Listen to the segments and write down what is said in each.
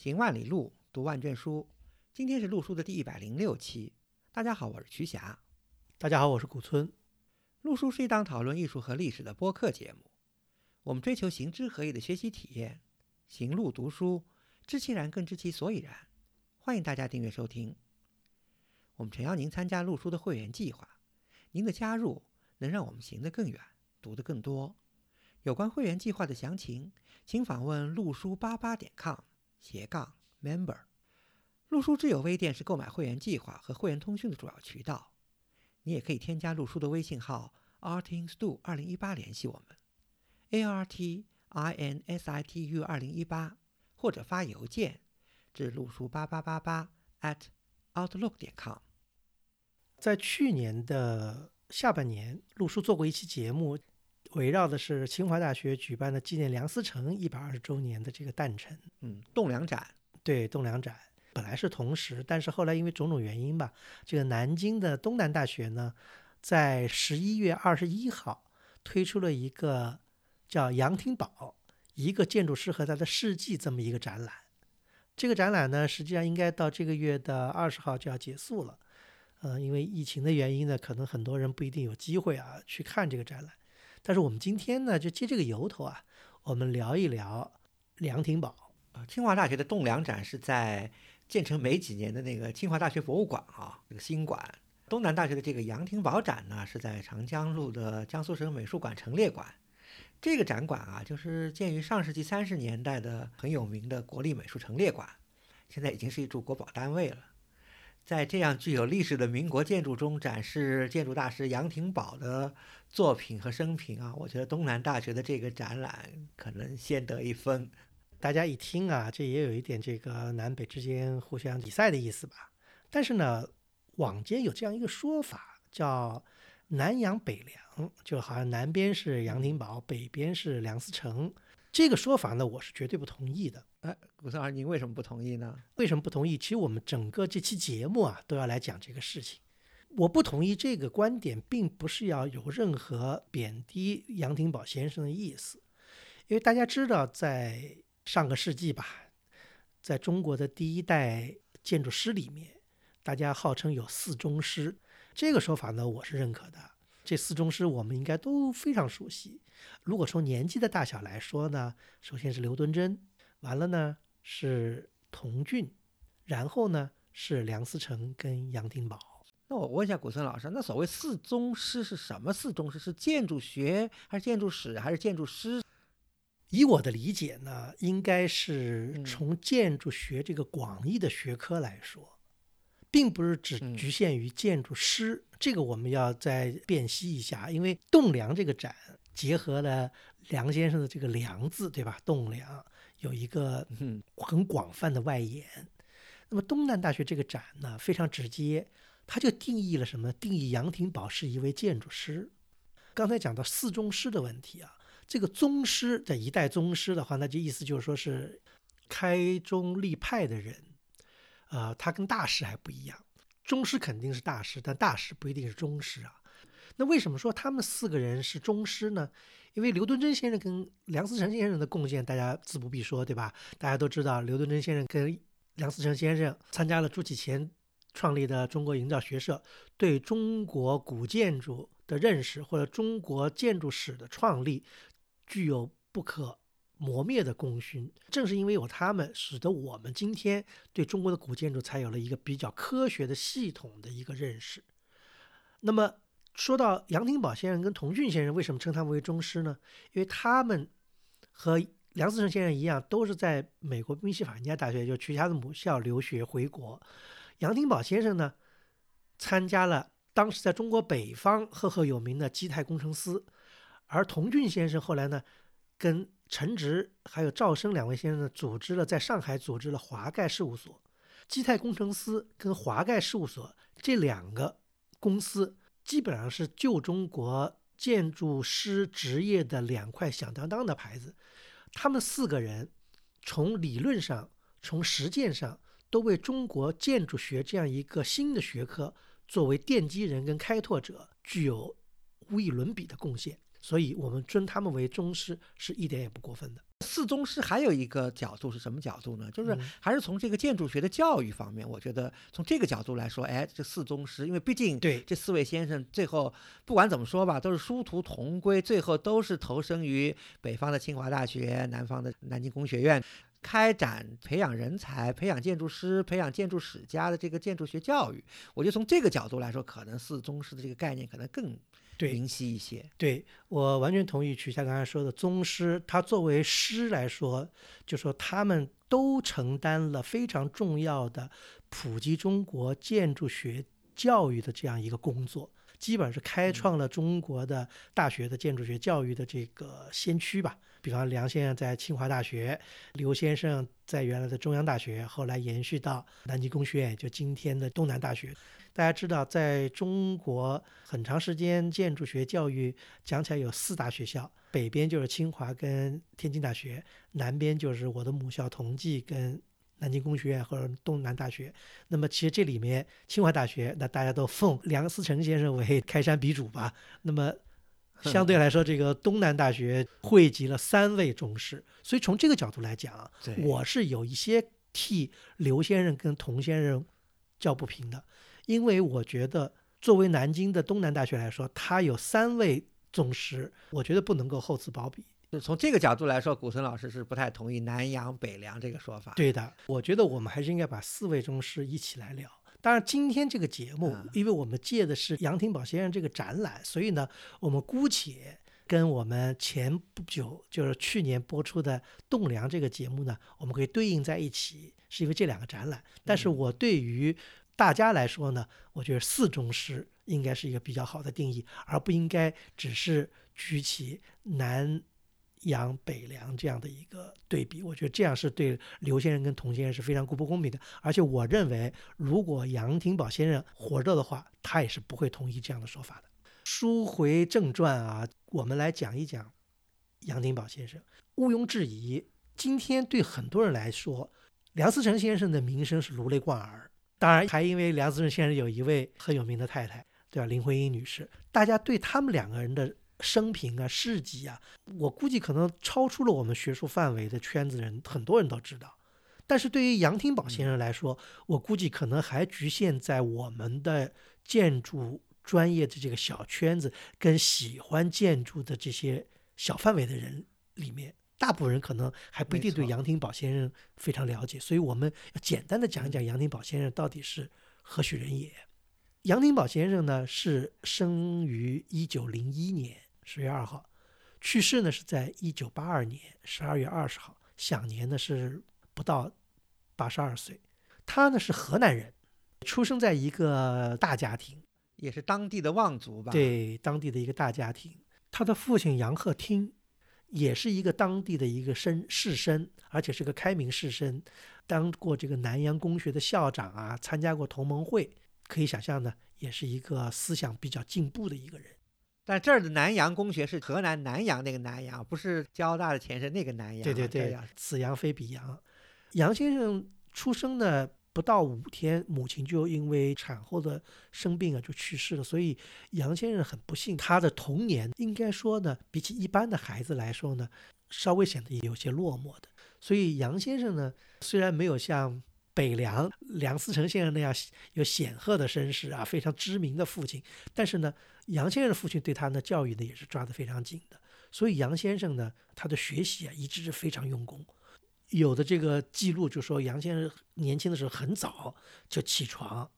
行万里路，读万卷书。今天是陆书的第一百零六期。大家好，我是瞿霞。大家好，我是古村。陆书是一档讨论艺术和历史的播客节目。我们追求行知合一的学习体验，行路读书，知其然更知其所以然。欢迎大家订阅收听。我们诚邀您参加陆书的会员计划。您的加入能让我们行得更远，读得更多。有关会员计划的详情，请访问陆书八八点 com 斜杠 member。陆书之友微店是购买会员计划和会员通讯的主要渠道。你也可以添加陆书的微信号 artinstu 二零一八联系我们，a r t i n s i t u 二零一八，或者发邮件至陆书八八八八 at outlook 点 com。在去年的下半年，陆书做过一期节目。围绕的是清华大学举办的纪念梁思成一百二十周年的这个诞辰，嗯，栋梁展，对，栋梁展本来是同时，但是后来因为种种原因吧，这个南京的东南大学呢，在十一月二十一号推出了一个叫杨廷宝一个建筑师和他的事迹这么一个展览。这个展览呢，实际上应该到这个月的二十号就要结束了，呃，因为疫情的原因呢，可能很多人不一定有机会啊去看这个展览。但是我们今天呢，就借这个由头啊，我们聊一聊梁廷宝。啊，清华大学的栋梁展是在建成没几年的那个清华大学博物馆啊，这个新馆。东南大学的这个杨廷宝展呢，是在长江路的江苏省美术馆陈列馆。这个展馆啊，就是建于上世纪三十年代的很有名的国立美术陈列馆，现在已经是一处国宝单位了。在这样具有历史的民国建筑中展示建筑大师杨廷宝的作品和生平啊，我觉得东南大学的这个展览可能先得一分。大家一听啊，这也有一点这个南北之间互相比赛的意思吧？但是呢，网间有这样一个说法，叫南杨北梁，就好像南边是杨廷宝，北边是梁思成。这个说法呢，我是绝对不同意的。哎，古老师，您为什么不同意呢？为什么不同意？其实我们整个这期节目啊，都要来讲这个事情。我不同意这个观点，并不是要有任何贬低杨廷宝先生的意思。因为大家知道，在上个世纪吧，在中国的第一代建筑师里面，大家号称有四宗师。这个说法呢，我是认可的。这四宗师，我们应该都非常熟悉。如果从年纪的大小来说呢，首先是刘敦桢，完了呢是童俊，然后呢是梁思成跟杨廷宝。那我问一下古村老师，那所谓四宗师是什么？四宗师是建筑学还是建筑史还是建筑师？以我的理解呢，应该是从建筑学这个广义的学科来说，并不是只局限于建筑师。这个我们要再辨析一下，因为栋梁这个展。结合了梁先生的这个“梁”字，对吧？栋梁有一个很广泛的外延。那么东南大学这个展呢，非常直接，它就定义了什么？定义杨廷宝是一位建筑师。刚才讲到四宗师的问题啊，这个宗师在一代宗师的话，那就意思就是说是开宗立派的人，呃，他跟大师还不一样。宗师肯定是大师，但大师不一定是宗师啊。那为什么说他们四个人是宗师呢？因为刘敦桢先生跟梁思成先生的贡献，大家自不必说，对吧？大家都知道，刘敦桢先生跟梁思成先生参加了朱启潜创立的中国营造学社，对中国古建筑的认识或者中国建筑史的创立，具有不可磨灭的功勋。正是因为有他们，使得我们今天对中国的古建筑才有了一个比较科学的、系统的一个认识。那么。说到杨廷宝先生跟童俊先生，为什么称他们为宗师呢？因为他们和梁思成先生一样，都是在美国宾夕法尼亚大学，就瞿家的母校留学回国。杨廷宝先生呢，参加了当时在中国北方赫赫有名的基泰工程司，而童俊先生后来呢，跟陈直还有赵生两位先生呢，组织了在上海组织了华盖事务所。基泰工程司跟华盖事务所这两个公司。基本上是旧中国建筑师职业的两块响当当的牌子，他们四个人从理论上、从实践上都为中国建筑学这样一个新的学科作为奠基人跟开拓者，具有无以伦比的贡献。所以，我们尊他们为宗师是一点也不过分的。四宗师还有一个角度是什么角度呢？就是还是从这个建筑学的教育方面，我觉得从这个角度来说，哎，这四宗师，因为毕竟对这四位先生最后不管怎么说吧，都是殊途同归，最后都是投身于北方的清华大学、南方的南京工学院。开展培养人才、培养建筑师、培养建筑史家的这个建筑学教育，我觉得从这个角度来说，可能四宗师的这个概念可能更明晰一些。对我完全同意曲夏刚才说的，宗师他作为师来说，就说他们都承担了非常重要的普及中国建筑学教育的这样一个工作，基本上是开创了中国的大学的建筑学教育的这个先驱吧。比方梁先生在清华大学，刘先生在原来的中央大学，后来延续到南京工学院，就今天的东南大学。大家知道，在中国很长时间建筑学教育讲起来有四大学校，北边就是清华跟天津大学，南边就是我的母校同济跟南京工学院或者东南大学。那么其实这里面清华大学，那大家都奉梁思成先生为开山鼻祖吧。那么相对来说，这个东南大学汇集了三位宗师，所以从这个角度来讲，我是有一些替刘先生跟童先生叫不平的，因为我觉得作为南京的东南大学来说，它有三位宗师，我觉得不能够厚此薄彼。就从这个角度来说，古森老师是不太同意南洋北凉这个说法。对的，我觉得我们还是应该把四位宗师一起来聊。当然，今天这个节目，因为我们借的是杨廷宝先生这个展览，所以呢，我们姑且跟我们前不久就是去年播出的《栋梁》这个节目呢，我们可以对应在一起，是因为这两个展览。但是我对于大家来说呢，我觉得四中师应该是一个比较好的定义，而不应该只是举起南。杨北梁这样的一个对比，我觉得这样是对刘先生跟童先生是非常不公平的。而且我认为，如果杨廷宝先生活着的话，他也是不会同意这样的说法的。书回正传啊，我们来讲一讲杨廷宝先生。毋庸置疑，今天对很多人来说，梁思成先生的名声是如雷贯耳。当然，还因为梁思成先生有一位很有名的太太，对吧？林徽因女士，大家对他们两个人的。生平啊，事迹啊，我估计可能超出了我们学术范围的圈子人，很多人都知道。但是对于杨廷宝先生来说，我估计可能还局限在我们的建筑专业的这个小圈子，跟喜欢建筑的这些小范围的人里面，大部分人可能还不一定对杨廷宝先生非常了解。所以我们要简单的讲一讲杨廷宝先生到底是何许人也。杨廷宝先生呢，是生于一九零一年。十月二号，去世呢是在一九八二年十二月二十号，享年呢是不到八十二岁。他呢是河南人，出生在一个大家庭，也是当地的望族吧？对，当地的一个大家庭。他的父亲杨鹤听，也是一个当地的一个绅士绅，而且是个开明士绅，当过这个南洋公学的校长啊，参加过同盟会。可以想象呢，也是一个思想比较进步的一个人。但这儿的南洋公学是河南南阳那个南阳，不是交大的前身那个南阳。对对对，此阳非彼阳。杨先生出生呢不到五天，母亲就因为产后的生病啊就去世了，所以杨先生很不幸，他的童年应该说呢，比起一般的孩子来说呢，稍微显得有些落寞的。所以杨先生呢，虽然没有像北梁梁思成先生那样有显赫的身世啊，非常知名的父亲，但是呢。杨先生的父亲对他的教育呢也是抓得非常紧的，所以杨先生呢他的学习啊一直是非常用功。有的这个记录就说杨先生年轻的时候很早就起床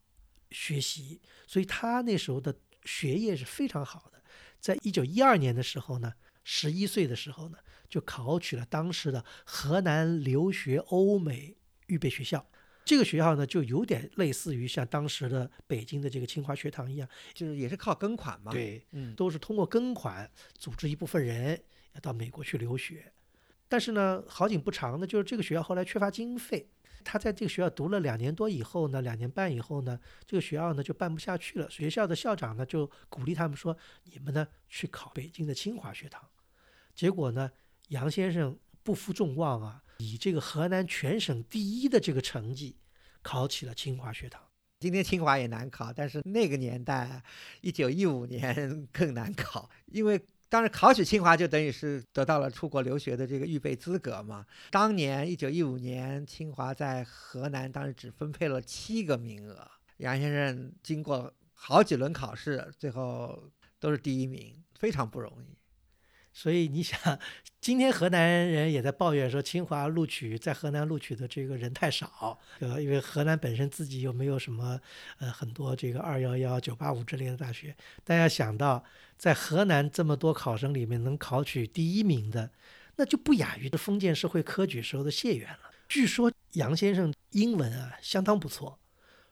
学习，所以他那时候的学业是非常好的。在一九一二年的时候呢，十一岁的时候呢就考取了当时的河南留学欧美预备学校。这个学校呢，就有点类似于像当时的北京的这个清华学堂一样，就是也是靠跟款嘛。对，嗯，都是通过跟款组织一部分人要到美国去留学。但是呢，好景不长呢，就是这个学校后来缺乏经费，他在这个学校读了两年多以后呢，两年半以后呢，这个学校呢就办不下去了。学校的校长呢就鼓励他们说：“你们呢去考北京的清华学堂。”结果呢，杨先生不负众望啊。以这个河南全省第一的这个成绩，考起了清华学堂。今天清华也难考，但是那个年代，一九一五年 更难考，因为当时，考取清华就等于是得到了出国留学的这个预备资格嘛。当年一九一五年，清华在河南当时只分配了七个名额，杨先生经过好几轮考试，最后都是第一名，非常不容易。所以你想，今天河南人也在抱怨说，清华录取在河南录取的这个人太少，对吧？因为河南本身自己又没有什么，呃，很多这个二幺幺、九八五之类的大学。大家想到，在河南这么多考生里面能考取第一名的，那就不亚于这封建社会科举时候的谢元了。据说杨先生英文啊相当不错，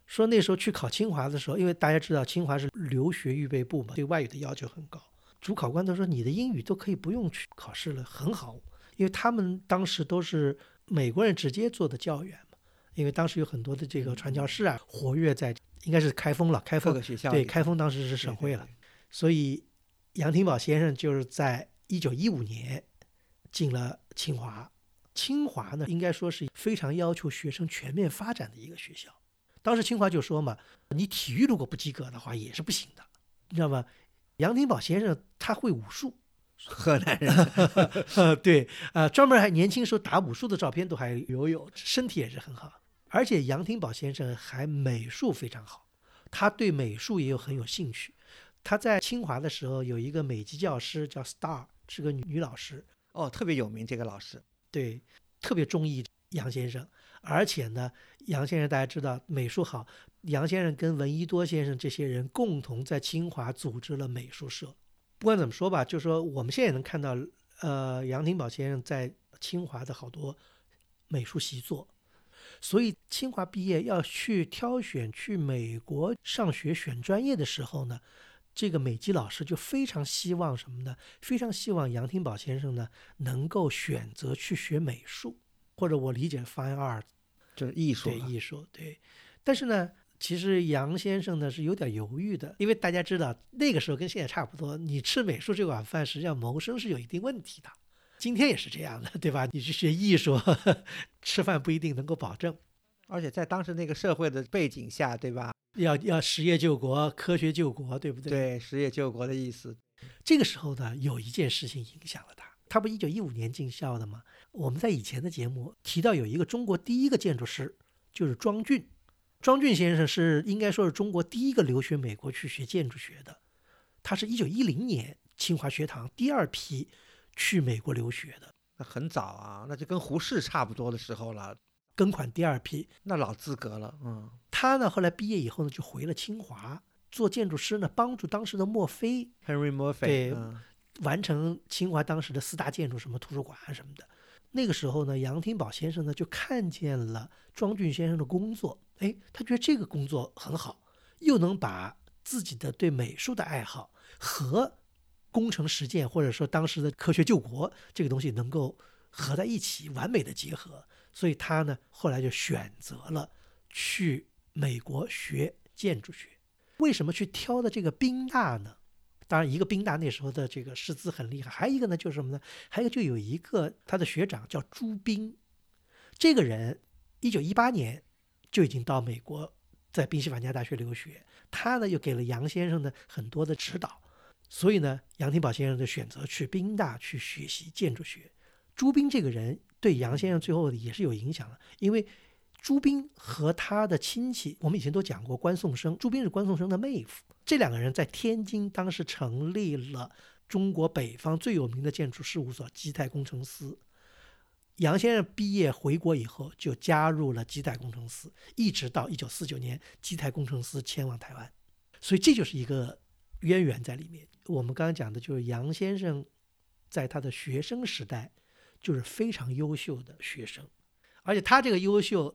说那时候去考清华的时候，因为大家知道清华是留学预备部嘛，对外语的要求很高。主考官都说你的英语都可以不用去考试了，很好，因为他们当时都是美国人直接做的教员嘛，因为当时有很多的这个传教士啊活跃在，应该是开封了，开封对开封当时是省会了，所以杨廷宝先生就是在一九一五年进了清华，清华呢应该说是非常要求学生全面发展的一个学校，当时清华就说嘛，你体育如果不及格的话也是不行的，你知道吗？杨廷宝先生他会武术，河南人，对，呃，专门还年轻时候打武术的照片都还留有，身体也是很好。而且杨廷宝先生还美术非常好，他对美术也有很有兴趣。他在清华的时候有一个美籍教师叫 Star，是个女女老师，哦，特别有名这个老师，对，特别中意杨先生。而且呢，杨先生大家知道美术好。杨先生跟闻一多先生这些人共同在清华组织了美术社。不管怎么说吧，就说我们现在也能看到，呃，杨廷宝先生在清华的好多美术习作。所以清华毕业要去挑选去美国上学选专业的时候呢，这个美籍老师就非常希望什么呢？非常希望杨廷宝先生呢能够选择去学美术，或者我理解 fine art，就是艺术。对艺术，对。但是呢。其实杨先生呢是有点犹豫的，因为大家知道那个时候跟现在差不多，你吃美术这碗饭，实际上谋生是有一定问题的。今天也是这样的，对吧？你去学艺术，吃饭不一定能够保证。而且在当时那个社会的背景下，对吧？要要实业救国，科学救国，对不对？对，实业救国的意思。这个时候呢，有一件事情影响了他。他不一九一五年进校的吗？我们在以前的节目提到有一个中国第一个建筑师，就是庄俊。庄俊先生是应该说是中国第一个留学美国去学建筑学的，他是一九一零年清华学堂第二批去美国留学的，那很早啊，那就跟胡适差不多的时候了，跟款第二批，那老资格了，嗯，他呢后来毕业以后呢就回了清华做建筑师呢，帮助当时的墨菲，Henry Murphy，对，完成清华当时的四大建筑，什么图书馆啊什么的。那个时候呢，杨廷宝先生呢就看见了庄俊先生的工作。哎，他觉得这个工作很好，又能把自己的对美术的爱好和工程实践，或者说当时的科学救国这个东西能够合在一起，完美的结合。所以他呢，后来就选择了去美国学建筑学。为什么去挑的这个宾大呢？当然，一个宾大那时候的这个师资很厉害，还有一个呢，就是什么呢？还有就有一个他的学长叫朱彬，这个人一九一八年。就已经到美国，在宾夕法尼亚大学留学。他呢又给了杨先生的很多的指导，所以呢，杨廷宝先生就选择去宾大去学习建筑学。朱彬这个人对杨先生最后也是有影响的，因为朱彬和他的亲戚，我们以前都讲过关颂生，朱彬是关颂生的妹夫，这两个人在天津当时成立了中国北方最有名的建筑事务所基泰工程师。杨先生毕业回国以后，就加入了基泰工程师，一直到一九四九年，基泰工程师迁往台湾，所以这就是一个渊源在里面。我们刚刚讲的就是杨先生在他的学生时代就是非常优秀的学生，而且他这个优秀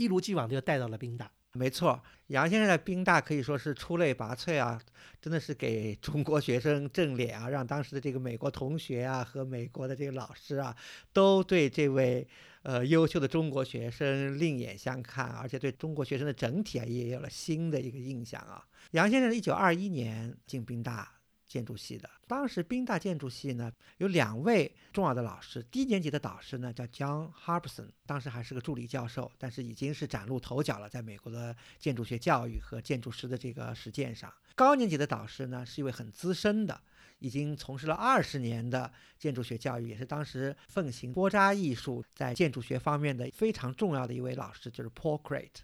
一如既往的就带到了宾大。没错，杨先生在宾大可以说是出类拔萃啊，真的是给中国学生正脸啊，让当时的这个美国同学啊和美国的这个老师啊，都对这位呃优秀的中国学生另眼相看，而且对中国学生的整体啊也有了新的一个印象啊。杨先生一九二一年进宾大。建筑系的，当时宾大建筑系呢有两位重要的老师，低年级的导师呢叫 John Harbison，当时还是个助理教授，但是已经是崭露头角了，在美国的建筑学教育和建筑师的这个实践上。高年级的导师呢是一位很资深的，已经从事了二十年的建筑学教育，也是当时奉行波扎艺术在建筑学方面的非常重要的一位老师，就是 Paul Crate。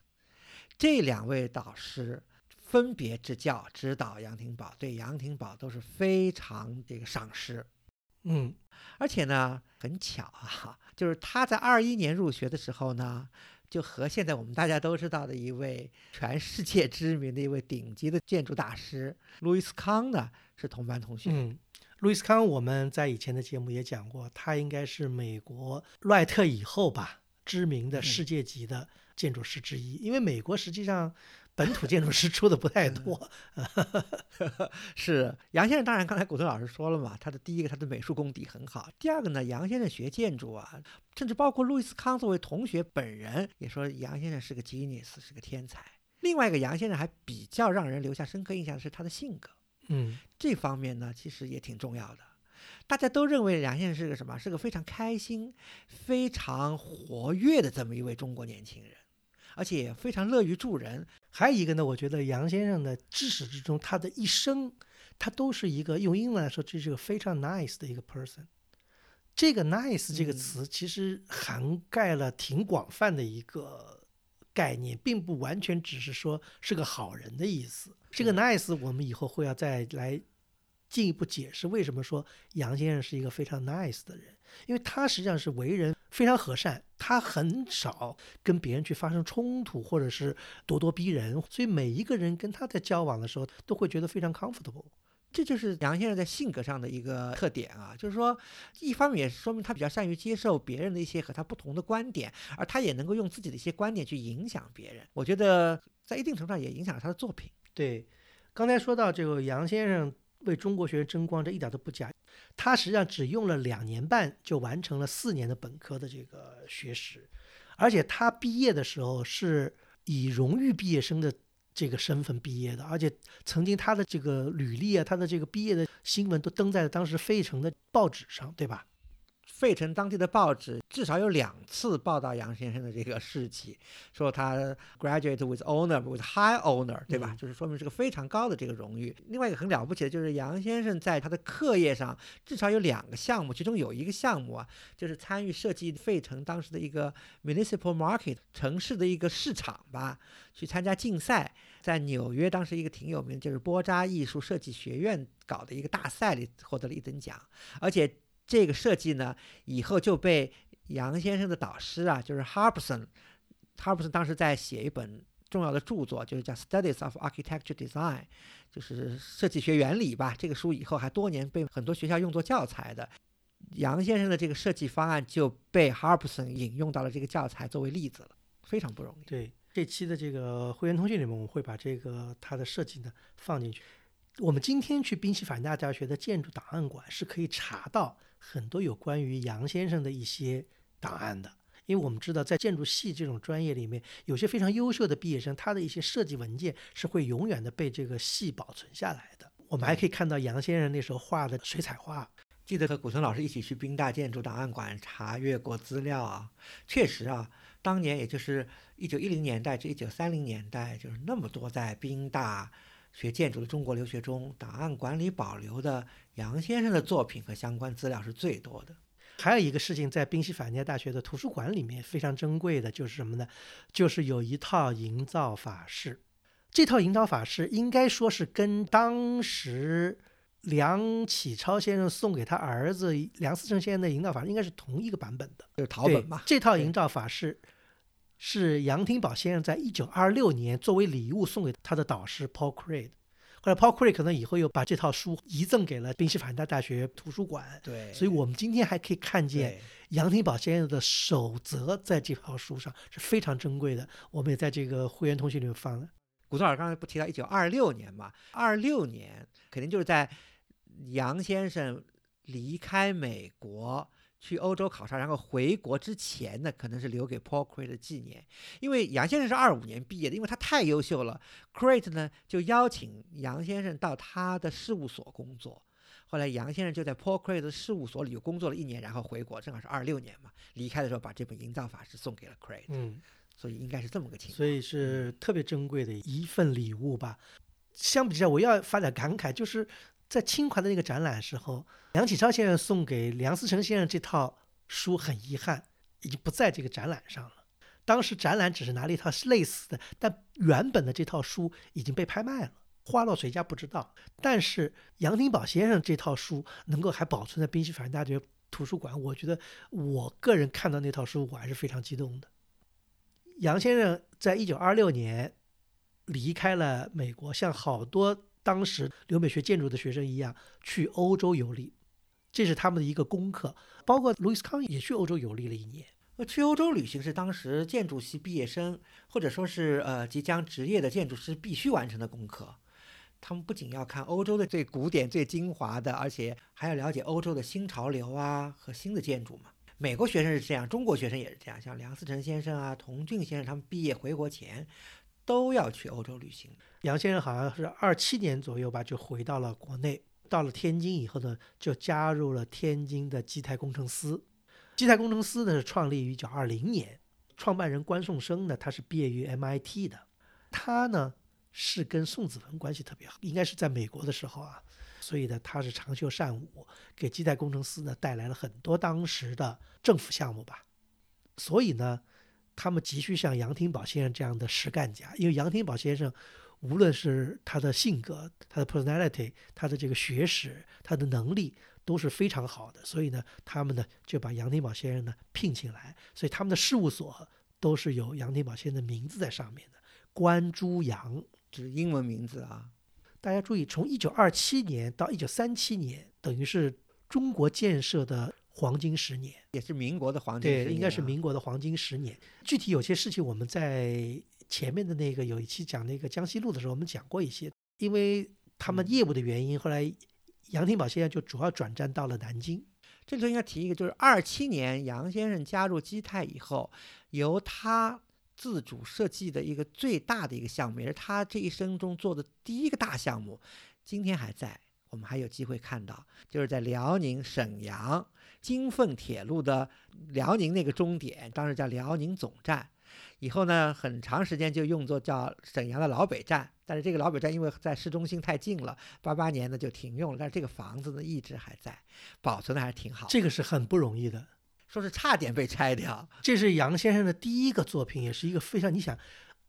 这两位导师分别支教指导杨廷宝，对杨廷宝都是非常这个赏识。嗯，而且呢，很巧啊，就是他在二一年入学的时候呢，就和现在我们大家都知道的一位全世界知名的一位顶级的建筑大师路易斯康呢是同班同学。嗯，路易斯康我们在以前的节目也讲过，他应该是美国赖特以后吧知名的世界级的建筑师之一，因为美国实际上。本土建筑师出的不太多，是杨先生。当然，刚才古村老师说了嘛，他的第一个他的美术功底很好，第二个呢，杨先生学建筑啊，甚至包括路易斯康作为同学本人也说杨先生是个 genius，是个天才。另外一个杨先生还比较让人留下深刻印象的是他的性格，嗯，这方面呢其实也挺重要的。大家都认为杨先生是个什么？是个非常开心、非常活跃的这么一位中国年轻人。而且也非常乐于助人。还有一个呢，我觉得杨先生的至始至终，他的一生，他都是一个用英文来说，这是个非常 nice 的一个 person。这个 nice 这个词其实涵盖了挺广泛的一个概念，并不完全只是说是个好人的意思。这个 nice 我们以后会要再来进一步解释为什么说杨先生是一个非常 nice 的人。因为他实际上是为人非常和善，他很少跟别人去发生冲突或者是咄咄逼人，所以每一个人跟他在交往的时候都会觉得非常 comfortable。这就是杨先生在性格上的一个特点啊，就是说，一方面也说明他比较善于接受别人的一些和他不同的观点，而他也能够用自己的一些观点去影响别人。我觉得在一定程度上也影响了他的作品。对，刚才说到这个杨先生为中国学生争光，这一点都不假。他实际上只用了两年半就完成了四年的本科的这个学识，而且他毕业的时候是以荣誉毕业生的这个身份毕业的，而且曾经他的这个履历啊，他的这个毕业的新闻都登在了当时费城的报纸上，对吧？费城当地的报纸至少有两次报道杨先生的这个事迹，说他 graduate with honor with high honor，对吧？就是说明是个非常高的这个荣誉。另外一个很了不起的就是杨先生在他的课业上至少有两个项目，其中有一个项目啊，就是参与设计费城当时的一个 municipal market 城市的一个市场吧，去参加竞赛，在纽约当时一个挺有名，就是波扎艺术设计学院搞的一个大赛里获得了一等奖，而且。这个设计呢，以后就被杨先生的导师啊，就是 Harbison，Harbison 当时在写一本重要的著作，就是叫《Studies of Architecture Design》，就是设计学原理吧。这个书以后还多年被很多学校用作教材的。杨先生的这个设计方案就被 Harbison 引用到了这个教材作为例子了，非常不容易。对，这期的这个会员通讯里面，我们会把这个它的设计呢放进去。我们今天去宾夕法尼亚大学的建筑档案馆是可以查到。很多有关于杨先生的一些档案的，因为我们知道，在建筑系这种专业里面，有些非常优秀的毕业生，他的一些设计文件是会永远的被这个系保存下来的。我们还可以看到杨先生那时候画的水彩画。记得和古村老师一起去宾大建筑档案馆查阅过资料啊，确实啊，当年也就是一九一零年代至一九三零年代，就是那么多在宾大。学建筑的中国留学中，档案馆里保留的杨先生的作品和相关资料是最多的。还有一个事情，在宾夕法尼亚大学的图书馆里面非常珍贵的，就是什么呢？就是有一套营造法式。这套营造法式应该说是跟当时梁启超先生送给他儿子梁思成先生的营造法式应该是同一个版本的，就是陶本嘛。这套营造法式。是杨廷宝先生在一九二六年作为礼物送给他的导师 Paul Craig，后来 Paul Craig 可能以后又把这套书遗赠给了宾夕法尼亚大学图书馆。对，所以我们今天还可以看见杨廷宝先生的守则在这套书上是非常珍贵的。我们也在这个会员通讯里面放了。古总老师刚才不提到一九二六年嘛？二六年肯定就是在杨先生离开美国。去欧洲考察，然后回国之前呢，可能是留给 Paul Crate 的纪念。因为杨先生是二五年毕业的，因为他太优秀了，Crate 呢就邀请杨先生到他的事务所工作。后来杨先生就在 Paul Crate 的事务所里又工作了一年，然后回国，正好是二六年嘛。离开的时候把这本营造法是送给了 Crate，嗯，所以应该是这么个情况。所以是特别珍贵的一份礼物吧。相比之下，我要发点感慨，就是在清华的那个展览时候，梁启超先生送给梁思成先生这套书，很遗憾已经不在这个展览上了。当时展览只是拿了一套类似的，但原本的这套书已经被拍卖了，花落谁家不知道。但是杨廷宝先生这套书能够还保存在宾夕法尼亚大学图书馆，我觉得我个人看到那套书我还是非常激动的。杨先生在一九二六年离开了美国，像好多当时留美学建筑的学生一样去欧洲游历，这是他们的一个功课。包括路易斯康也去欧洲游历了一年。呃，去欧洲旅行是当时建筑系毕业生，或者说是呃即将职业的建筑师必须完成的功课。他们不仅要看欧洲的最古典、最精华的，而且还要了解欧洲的新潮流啊和新的建筑嘛。美国学生是这样，中国学生也是这样。像梁思成先生啊、童俊先生，他们毕业回国前都要去欧洲旅行。杨先生好像是二七年左右吧，就回到了国内。到了天津以后呢，就加入了天津的基泰工程司。基泰工程司呢是创立于一九二零年，创办人关颂声呢他是毕业于 MIT 的，他呢是跟宋子文关系特别好，应该是在美国的时候啊，所以呢他是长袖善舞，给基泰工程司呢带来了很多当时的政府项目吧，所以呢他们急需像杨廷宝先生这样的实干家，因为杨廷宝先生无论是他的性格、他的 personality、他的这个学识、他的能力。都是非常好的，所以呢，他们呢就把杨廷宝先生呢聘请来，所以他们的事务所都是有杨廷宝先生的名字在上面的。关朱杨这是英文名字啊。大家注意，从一九二七年到一九三七年，等于是中国建设的黄金十年，也是民国的黄金。对，应该是民国的黄金十年。具体有些事情我们在前面的那个有一期讲那个江西路的时候，我们讲过一些，因为他们业务的原因，后来。杨廷宝先生就主要转战到了南京。这里头应该提一个，就是二七年杨先生加入基泰以后，由他自主设计的一个最大的一个项目，也是他这一生中做的第一个大项目，今天还在，我们还有机会看到，就是在辽宁沈阳京奉铁路的辽宁那个终点，当时叫辽宁总站。以后呢，很长时间就用作叫沈阳的老北站，但是这个老北站因为在市中心太近了，八八年呢就停用了。但是这个房子呢一直还在，保存的还是挺好。这个是很不容易的，说是差点被拆掉。这是杨先生的第一个作品，也是一个非常……你想，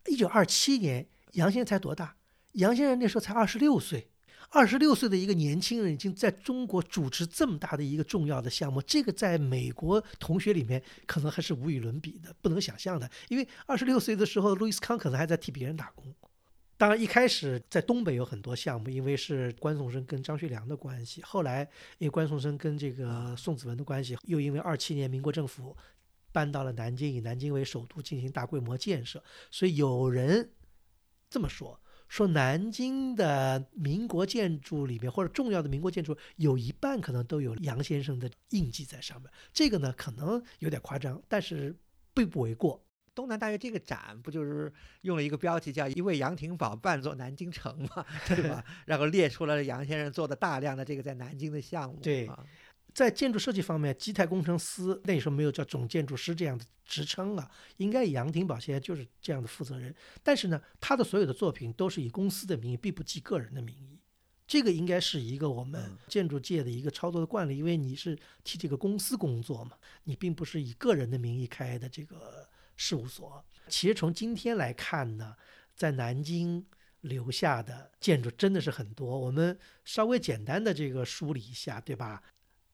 一九二七年，杨先生才多大？杨先生那时候才二十六岁。二十六岁的一个年轻人已经在中国主持这么大的一个重要的项目，这个在美国同学里面可能还是无与伦比的，不能想象的。因为二十六岁的时候，路易斯康可能还在替别人打工。当然，一开始在东北有很多项目，因为是关颂声跟张学良的关系。后来，因为关颂声跟这个宋子文的关系，又因为二七年民国政府搬到了南京，以南京为首都进行大规模建设，所以有人这么说。说南京的民国建筑里面，或者重要的民国建筑，有一半可能都有杨先生的印记在上面。这个呢，可能有点夸张，但是并不为过。东南大学这个展不就是用了一个标题叫“一位杨廷宝扮作南京城”嘛，对吧？然后列出了杨先生做的大量的这个在南京的项目。对。在建筑设计方面，基泰工程师那时候没有叫总建筑师这样的职称啊，应该杨廷宝现在就是这样的负责人。但是呢，他的所有的作品都是以公司的名义，并不记个人的名义。这个应该是一个我们建筑界的一个操作的惯例，因为你是替这个公司工作嘛，你并不是以个人的名义开的这个事务所。其实从今天来看呢，在南京留下的建筑真的是很多。我们稍微简单的这个梳理一下，对吧？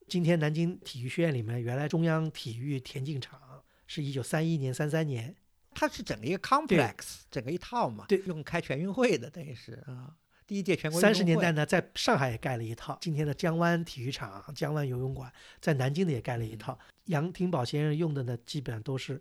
今天南京体育学院里面，原来中央体育田径场是一九三一年、三三年，它是整个一个 complex，整个一套嘛，对，用开全运会的，等于是啊，第一届全国。三十年代呢，在上海也盖了一套，今天的江湾体育场、江湾游泳馆，在南京的也盖了一套。杨廷宝先生用的呢，基本上都是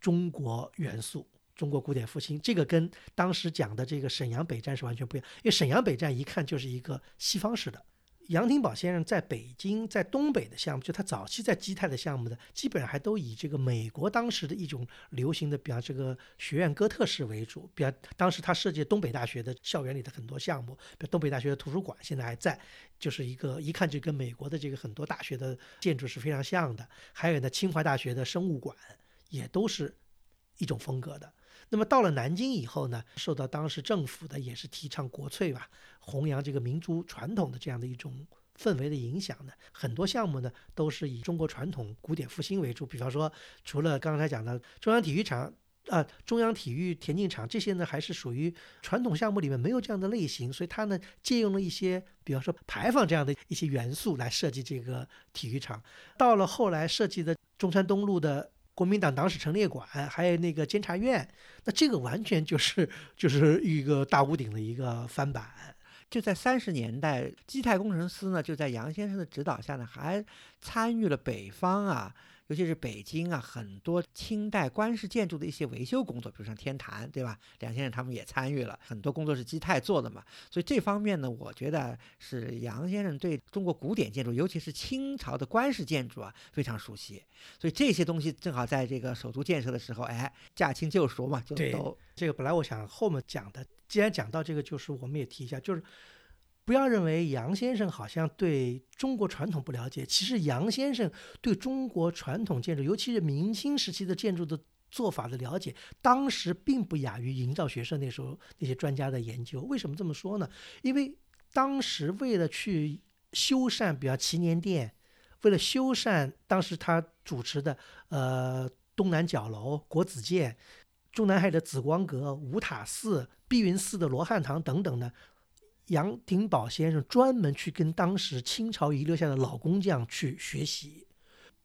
中国元素，中国古典复兴，这个跟当时讲的这个沈阳北站是完全不一样，因为沈阳北站一看就是一个西方式的。杨廷宝先生在北京、在东北的项目，就他早期在基泰的项目的，基本上还都以这个美国当时的一种流行的，比方这个学院哥特式为主。比方当时他设计东北大学的校园里的很多项目，比如东北大学的图书馆现在还在，就是一个一看就跟美国的这个很多大学的建筑是非常像的。还有呢，清华大学的生物馆也都是一种风格的。那么到了南京以后呢，受到当时政府的也是提倡国粹吧，弘扬这个民族传统的这样的一种氛围的影响呢，很多项目呢都是以中国传统古典复兴为主。比方说，除了刚才讲的中央体育场啊、中央体育田径场这些呢，还是属于传统项目里面没有这样的类型，所以它呢借用了一些，比方说牌坊这样的一些元素来设计这个体育场。到了后来设计的中山东路的。国民党党史陈列馆，还有那个监察院，那这个完全就是 就是一个大屋顶的一个翻版。就在三十年代，基泰工程师呢，就在杨先生的指导下呢，还参与了北方啊。尤其是北京啊，很多清代官式建筑的一些维修工作，比如像天坛，对吧？梁先生他们也参与了很多工作是基泰做的嘛。所以这方面呢，我觉得是杨先生对中国古典建筑，尤其是清朝的官式建筑啊，非常熟悉。所以这些东西正好在这个首都建设的时候，哎，驾轻就熟嘛，就都这个本来我想后面讲的，既然讲到这个，就是我们也提一下，就是。不要认为杨先生好像对中国传统不了解，其实杨先生对中国传统建筑，尤其是明清时期的建筑的做法的了解，当时并不亚于营造学社那时候那些专家的研究。为什么这么说呢？因为当时为了去修缮，比如祈年殿，为了修缮当时他主持的呃东南角楼、国子监、中南海的紫光阁、五塔寺、碧云寺的罗汉堂等等呢。杨廷宝先生专门去跟当时清朝遗留下的老工匠去学习，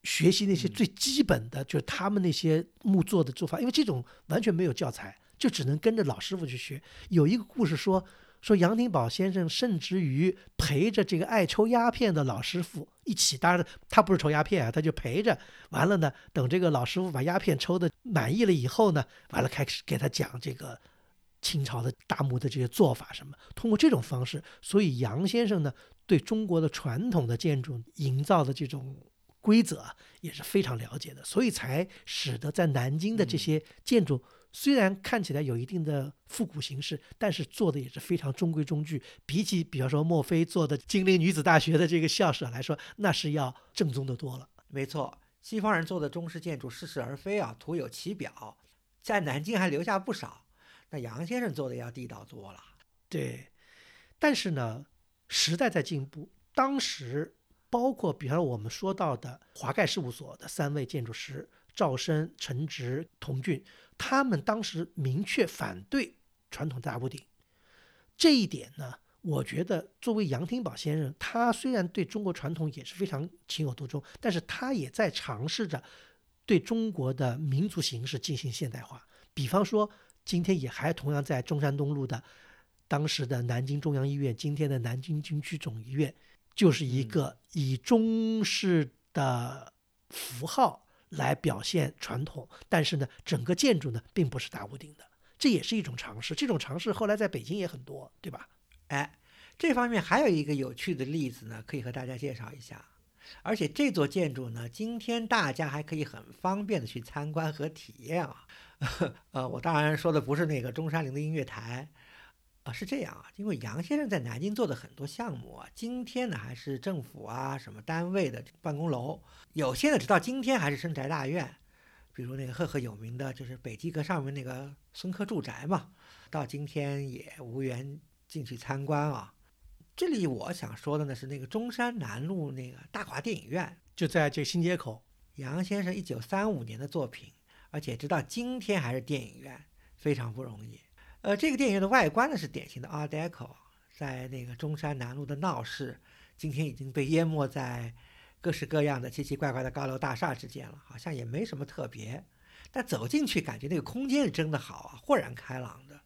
学习那些最基本的，就是他们那些木做的做法。因为这种完全没有教材，就只能跟着老师傅去学。有一个故事说，说杨廷宝先生甚至于陪着这个爱抽鸦片的老师傅一起，当然他不是抽鸦片啊，他就陪着。完了呢，等这个老师傅把鸦片抽的满意了以后呢，完了开始给他讲这个。清朝的大墓的这些做法什么，通过这种方式，所以杨先生呢对中国的传统的建筑营造的这种规则也是非常了解的，所以才使得在南京的这些建筑虽然看起来有一定的复古形式，但是做的也是非常中规中矩。比起比方说墨菲做的金陵女子大学的这个校舍来说，那是要正宗的多了。没错，西方人做的中式建筑似是而非啊，徒有其表，在南京还留下不少。那杨先生做的要地道多了，对。但是呢，时代在进步。当时，包括比方我们说到的华盖事务所的三位建筑师赵生、陈直、童俊，他们当时明确反对传统大屋顶。这一点呢，我觉得作为杨廷宝先生，他虽然对中国传统也是非常情有独钟，但是他也在尝试着对中国的民族形式进行现代化。比方说。今天也还同样在中山东路的当时的南京中央医院，今天的南京军区总医院，就是一个以中式的符号来表现传统，但是呢，整个建筑呢并不是大屋顶的，这也是一种尝试。这种尝试后来在北京也很多，对吧？哎，这方面还有一个有趣的例子呢，可以和大家介绍一下。而且这座建筑呢，今天大家还可以很方便的去参观和体验啊。呃，我当然说的不是那个中山陵的音乐台，啊，是这样啊，因为杨先生在南京做的很多项目啊，今天呢还是政府啊什么单位的办公楼，有些呢直到今天还是深宅大院，比如那个赫赫有名的就是北极阁上面那个孙科住宅嘛，到今天也无缘进去参观啊。这里我想说的呢是那个中山南路那个大华电影院，就在这新街口，杨先生一九三五年的作品。而且直到今天还是电影院，非常不容易。呃，这个电影院的外观呢是典型的 Art Deco，在那个中山南路的闹市，今天已经被淹没在各式各样的奇奇怪怪的高楼大厦之间了，好像也没什么特别。但走进去感觉那个空间是真的好啊，豁然开朗的。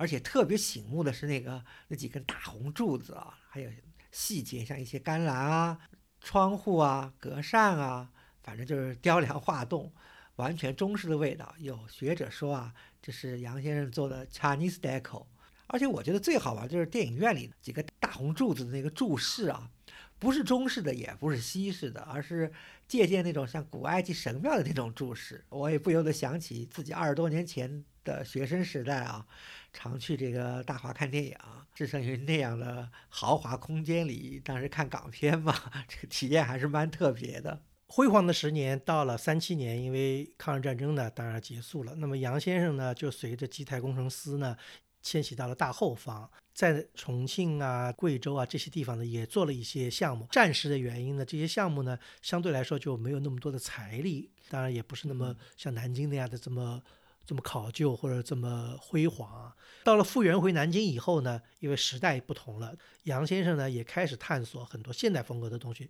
而且特别醒目的是那个那几根大红柱子啊，还有细节像一些干栏啊、窗户啊、格扇啊，反正就是雕梁画栋。完全中式的味道，有学者说啊，这是杨先生做的 Chinese Deco。而且我觉得最好玩就是电影院里几个大红柱子的那个柱式啊，不是中式的，也不是西式的，而是借鉴那种像古埃及神庙的那种柱式。我也不由得想起自己二十多年前的学生时代啊，常去这个大华看电影，置身于那样的豪华空间里，当时看港片嘛，这个体验还是蛮特别的。辉煌的十年到了三七年，因为抗日战争呢，当然结束了。那么杨先生呢，就随着基泰工程师呢，迁徙到了大后方，在重庆啊、贵州啊这些地方呢，也做了一些项目。战时的原因呢，这些项目呢，相对来说就没有那么多的财力，当然也不是那么像南京那样的这么这么考究或者这么辉煌。到了复原回南京以后呢，因为时代不同了，杨先生呢也开始探索很多现代风格的东西。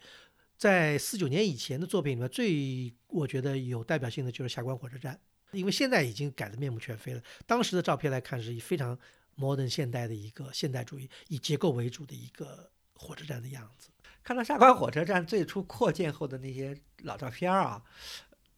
在四九年以前的作品里面，最我觉得有代表性的就是下关火车站，因为现在已经改得面目全非了。当时的照片来看，是以非常 modern 现代的一个现代主义，以结构为主的一个火车站的样子。看到下关火车站最初扩建后的那些老照片啊，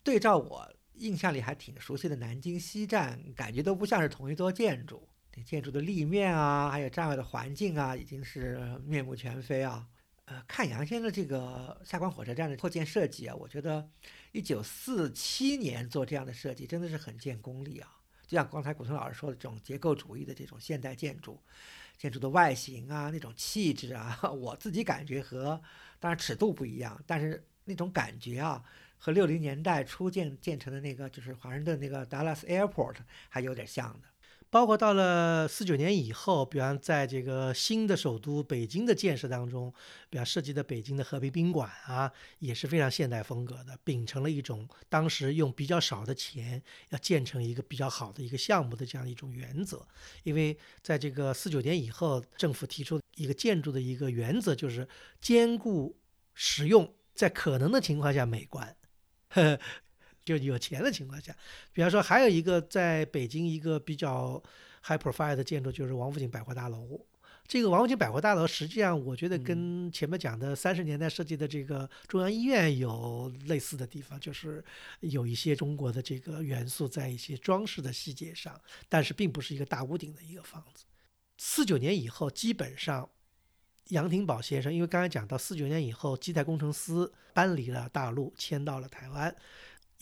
对照我印象里还挺熟悉的南京西站，感觉都不像是同一座建筑。那建筑的立面啊，还有站外的环境啊，已经是面目全非啊。呃，看杨先生这个下关火车站的扩建设计啊，我觉得一九四七年做这样的设计真的是很见功力啊。就像刚才古村老师说的，这种结构主义的这种现代建筑，建筑的外形啊，那种气质啊，我自己感觉和当然尺度不一样，但是那种感觉啊，和六零年代初建建成的那个就是华盛顿那个 Dallas Airport 还有点像的。包括到了四九年以后，比方在这个新的首都北京的建设当中，比方设计的北京的和平宾馆啊，也是非常现代风格的，秉承了一种当时用比较少的钱要建成一个比较好的一个项目的这样一种原则。因为在这个四九年以后，政府提出一个建筑的一个原则，就是兼顾实用，在可能的情况下美观。就有钱的情况下，比方说还有一个在北京一个比较 high profile 的建筑，就是王府井百货大楼。这个王府井百货大楼实际上我觉得跟前面讲的三十年代设计的这个中央医院有类似的地方，就是有一些中国的这个元素在一些装饰的细节上，但是并不是一个大屋顶的一个房子。四九年以后，基本上杨廷宝先生，因为刚才讲到四九年以后，基泰工程师搬离了大陆，迁到了台湾。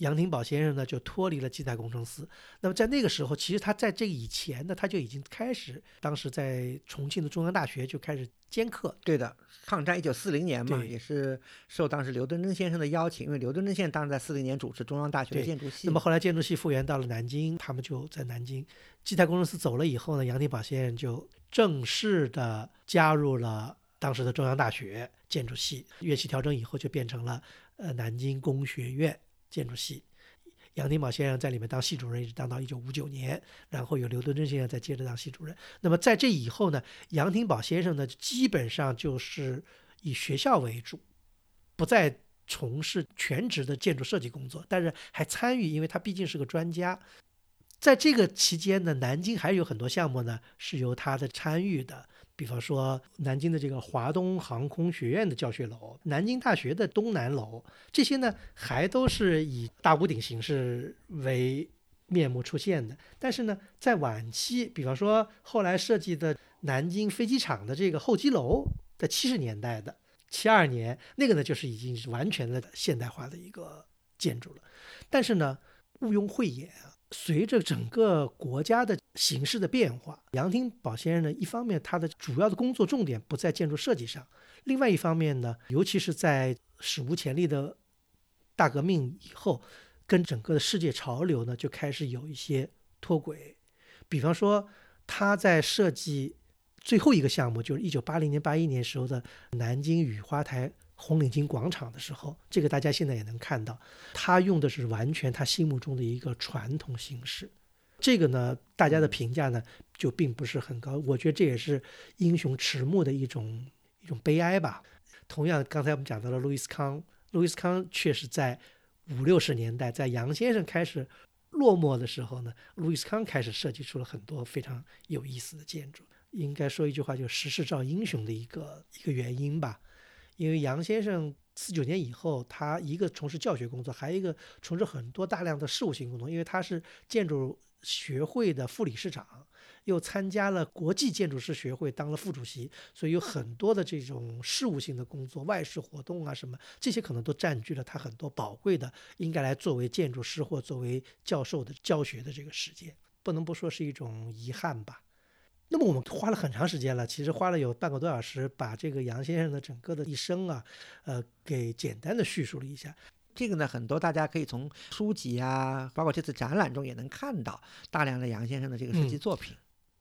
杨廷宝先生呢，就脱离了基泰工程师。那么在那个时候，其实他在这以前呢，他就已经开始，当时在重庆的中央大学就开始兼课。对的，抗战一九四零年嘛，也是受当时刘敦桢先生的邀请，因为刘敦桢先生当时在四零年主持中央大学的建筑系。那么后来建筑系复员到了南京，他们就在南京。基泰工程师走了以后呢，杨廷宝先生就正式的加入了当时的中央大学建筑系。乐器调整以后，就变成了呃南京工学院。建筑系，杨廷宝先生在里面当系主任，一直当到一九五九年，然后有刘敦桢先生再接着当系主任。那么在这以后呢，杨廷宝先生呢，基本上就是以学校为主，不再从事全职的建筑设计工作，但是还参与，因为他毕竟是个专家。在这个期间呢，南京还有很多项目呢是由他的参与的。比方说，南京的这个华东航空学院的教学楼，南京大学的东南楼，这些呢还都是以大屋顶形式为面目出现的。但是呢，在晚期，比方说后来设计的南京飞机场的这个候机楼，在七十年代的七二年，那个呢就是已经是完全的现代化的一个建筑了。但是呢，毋庸讳言啊。随着整个国家的形势的变化，杨廷宝先生呢，一方面他的主要的工作重点不在建筑设计上，另外一方面呢，尤其是在史无前例的大革命以后，跟整个的世界潮流呢就开始有一些脱轨。比方说，他在设计最后一个项目，就是一九八零年、八一年时候的南京雨花台。红领巾广场的时候，这个大家现在也能看到，他用的是完全他心目中的一个传统形式。这个呢，大家的评价呢就并不是很高。我觉得这也是英雄迟暮的一种一种悲哀吧。同样，刚才我们讲到了路易斯康，路易斯康确实在五六十年代，在杨先生开始落寞的时候呢，路易斯康开始设计出了很多非常有意思的建筑。应该说一句话，就时势造英雄的一个一个原因吧。因为杨先生四九年以后，他一个从事教学工作，还有一个从事很多大量的事务性工作。因为他是建筑学会的副理事长，又参加了国际建筑师学会当了副主席，所以有很多的这种事务性的工作、外事活动啊什么，这些可能都占据了他很多宝贵的应该来作为建筑师或作为教授的教学的这个时间，不能不说是一种遗憾吧。那么我们花了很长时间了，其实花了有半个多小时，把这个杨先生的整个的一生啊，呃，给简单的叙述了一下。这个呢，很多大家可以从书籍啊，包括这次展览中也能看到大量的杨先生的这个设计作品。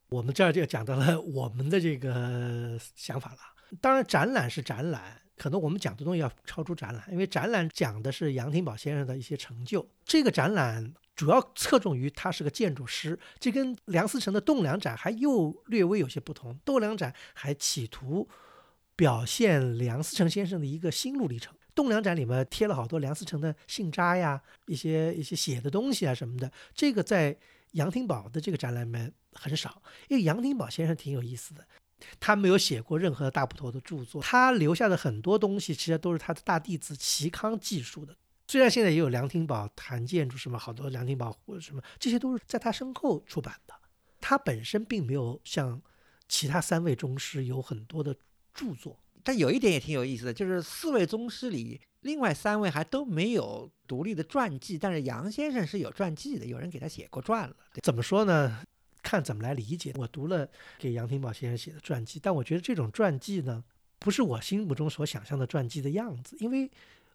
我们这儿就讲到了我们的这个想法了。当然，展览是展览，可能我们讲的东西要超出展览，因为展览讲的是杨廷宝先生的一些成就。这个展览主要侧重于他是个建筑师，这跟梁思成的栋梁展还又略微有些不同。栋梁展还企图表现梁思成先生的一个心路历程。栋梁展里面贴了好多梁思成的信札呀，一些一些写的东西啊什么的。这个在杨廷宝的这个展览里面很少，因为杨廷宝先生挺有意思的，他没有写过任何大部头的著作，他留下的很多东西其实都是他的大弟子齐康记述的。虽然现在也有梁廷宝谈建筑什么，好多梁廷宝或者什么，这些都是在他身后出版的。他本身并没有像其他三位宗师有很多的著作。但有一点也挺有意思的，就是四位宗师里，另外三位还都没有独立的传记，但是杨先生是有传记的，有人给他写过传了。怎么说呢？看怎么来理解。我读了给杨廷宝先生写的传记，但我觉得这种传记呢，不是我心目中所想象的传记的样子，因为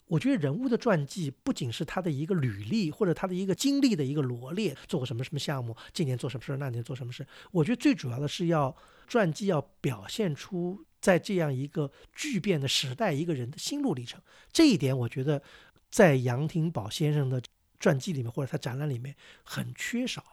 我觉得人物的传记不仅是他的一个履历或者他的一个经历的一个罗列，做过什么什么项目，今年做什么事，那年做什么事。我觉得最主要的是要传记要表现出。在这样一个巨变的时代，一个人的心路历程，这一点我觉得在杨廷宝先生的传记里面或者他展览里面很缺少。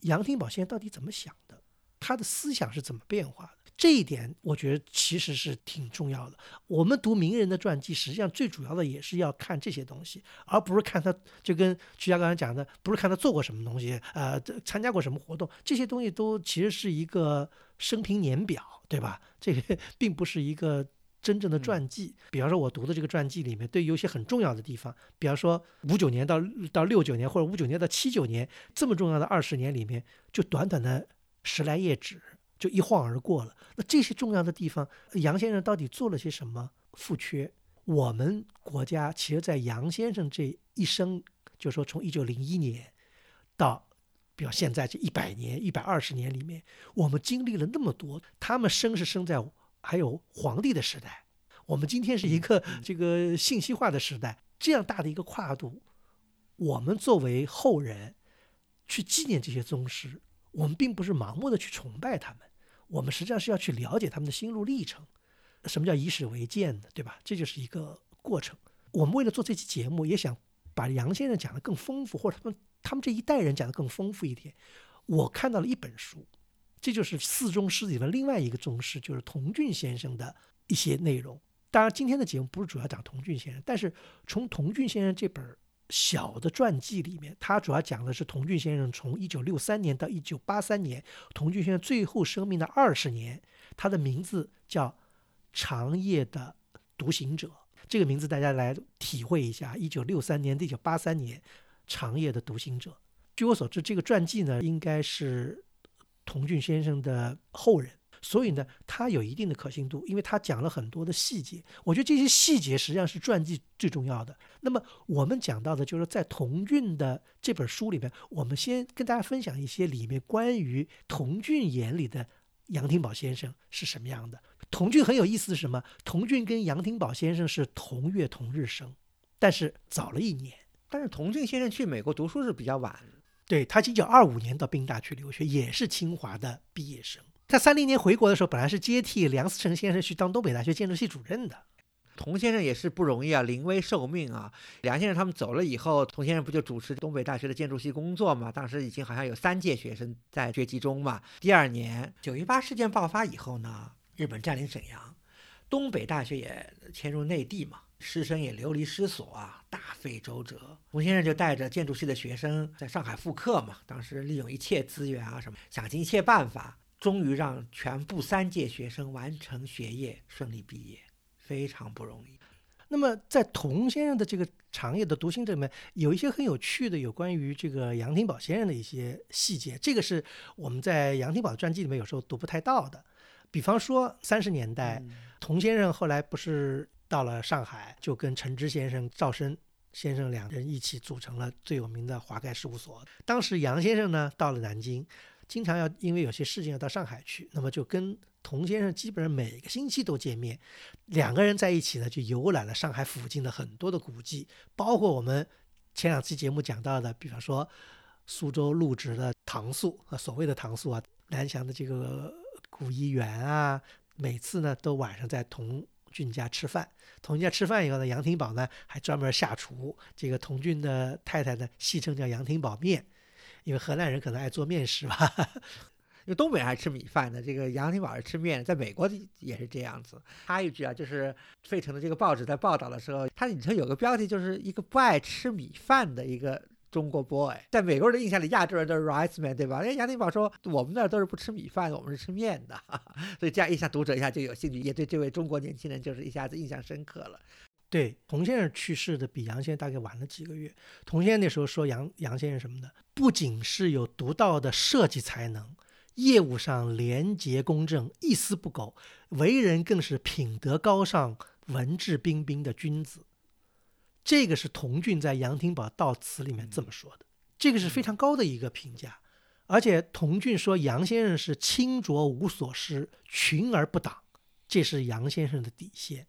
杨廷宝先生到底怎么想的？他的思想是怎么变化的？这一点我觉得其实是挺重要的。我们读名人的传记，实际上最主要的也是要看这些东西，而不是看他就跟曲家刚才讲的，不是看他做过什么东西，呃，参加过什么活动，这些东西都其实是一个生平年表。对吧？这个并不是一个真正的传记。比方说，我读的这个传记里面，对有些很重要的地方，比方说五九年到到六九年，或者五九年到七九年这么重要的二十年里面，就短短的十来页纸，就一晃而过了。那这些重要的地方，杨先生到底做了些什么？负缺。我们国家其实，在杨先生这一生，就说从一九零一年到。比如现在这一百年、一百二十年里面，我们经历了那么多。他们生是生在还有皇帝的时代，我们今天是一个 这个信息化的时代，这样大的一个跨度，我们作为后人去纪念这些宗师，我们并不是盲目的去崇拜他们，我们实际上是要去了解他们的心路历程。什么叫以史为鉴的，对吧？这就是一个过程。我们为了做这期节目，也想把杨先生讲的更丰富，或者他们。他们这一代人讲的更丰富一点。我看到了一本书，这就是四宗师里的另外一个宗师，就是童俊先生的一些内容。当然，今天的节目不是主要讲童俊先生，但是从童俊先生这本小的传记里面，他主要讲的是童俊先生从一九六三年到一九八三年，童俊先生最后生命的二十年。他的名字叫《长夜的独行者》，这个名字大家来体会一下。一九六三年到一九八三年。长夜的独行者，据我所知，这个传记呢，应该是童俊先生的后人，所以呢，他有一定的可信度，因为他讲了很多的细节。我觉得这些细节实际上是传记最重要的。那么我们讲到的就是在童俊的这本书里面，我们先跟大家分享一些里面关于童俊眼里的杨廷宝先生是什么样的。童俊很有意思是什么？童俊跟杨廷宝先生是同月同日生，但是早了一年。但是童俊先生去美国读书是比较晚，对他一九二五年到宾大去留学，也是清华的毕业生。他三零年回国的时候，本来是接替梁思成先生去当东北大学建筑系主任的。童先生也是不容易啊，临危受命啊。梁先生他们走了以后，童先生不就主持东北大学的建筑系工作嘛？当时已经好像有三届学生在绝迹中嘛。第二年九一八事件爆发以后呢，日本占领沈阳，东北大学也迁入内地嘛。师生也流离失所啊，大费周折。童先生就带着建筑系的学生在上海复课嘛，当时利用一切资源啊，什么想尽一切办法，终于让全部三届学生完成学业，顺利毕业，非常不容易。那么在童先生的这个长夜的读心这里面，有一些很有趣的有关于这个杨廷宝先生的一些细节，这个是我们在杨廷宝的传记里面有时候读不太到的。比方说三十年代，童先生后来不是。到了上海，就跟陈芝先生、赵生先生两人一起组成了最有名的华盖事务所。当时杨先生呢到了南京，经常要因为有些事情要到上海去，那么就跟童先生基本上每个星期都见面，两个人在一起呢，就游览了上海附近的很多的古迹，包括我们前两期节目讲到的，比方说苏州陆直的唐宿啊，所谓的唐宿啊，南翔的这个古医园啊，每次呢都晚上在童俊家吃饭，童俊家吃饭以后呢，杨廷宝呢还专门下厨，这个童俊的太太呢戏称叫杨廷宝面，因为河南人可能爱做面食吧。因为东北人还吃米饭的，这个杨廷宝是吃面，在美国也是这样子。插一句啊，就是费城的这个报纸在报道的时候，它里头有个标题，就是一个不爱吃米饭的一个中国 boy。在美国人的印象里，亚洲人都是 rice man，对吧？人家，杨廷宝说我们那儿都是不吃米饭，我们是吃面的。所以这样一下，读者一下就有兴趣，也对这位中国年轻人就是一下子印象深刻了。对，童先生去世的比杨先生大概晚了几个月。童先生那时候说杨杨先生什么呢？不仅是有独到的设计才能。业务上廉洁公正，一丝不苟；为人更是品德高尚、文质彬彬的君子。这个是童俊在杨廷宝悼词里面这么说的，这个是非常高的一个评价。而且童俊说杨先生是清浊无所失、群而不党，这是杨先生的底线。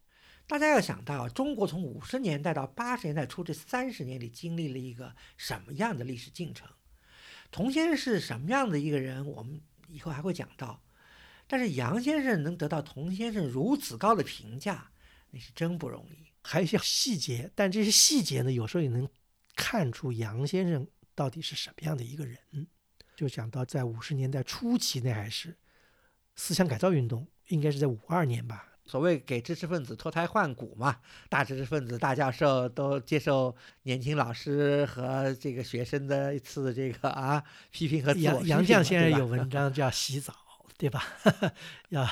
大家要想到，中国从五十年代到八十年代初这三十年里，经历了一个什么样的历史进程？童先生是什么样的一个人？我们。以后还会讲到，但是杨先生能得到童先生如此高的评价，那是真不容易。还有一些细节，但这些细节呢，有时候也能看出杨先生到底是什么样的一个人。就讲到在五十年代初期，那还是思想改造运动，应该是在五二年吧。所谓给知识分子脱胎换骨嘛，大知识分子、大教授都接受年轻老师和这个学生的一次这个啊批评和杨杨绛先生有文章叫《洗澡》，对吧？要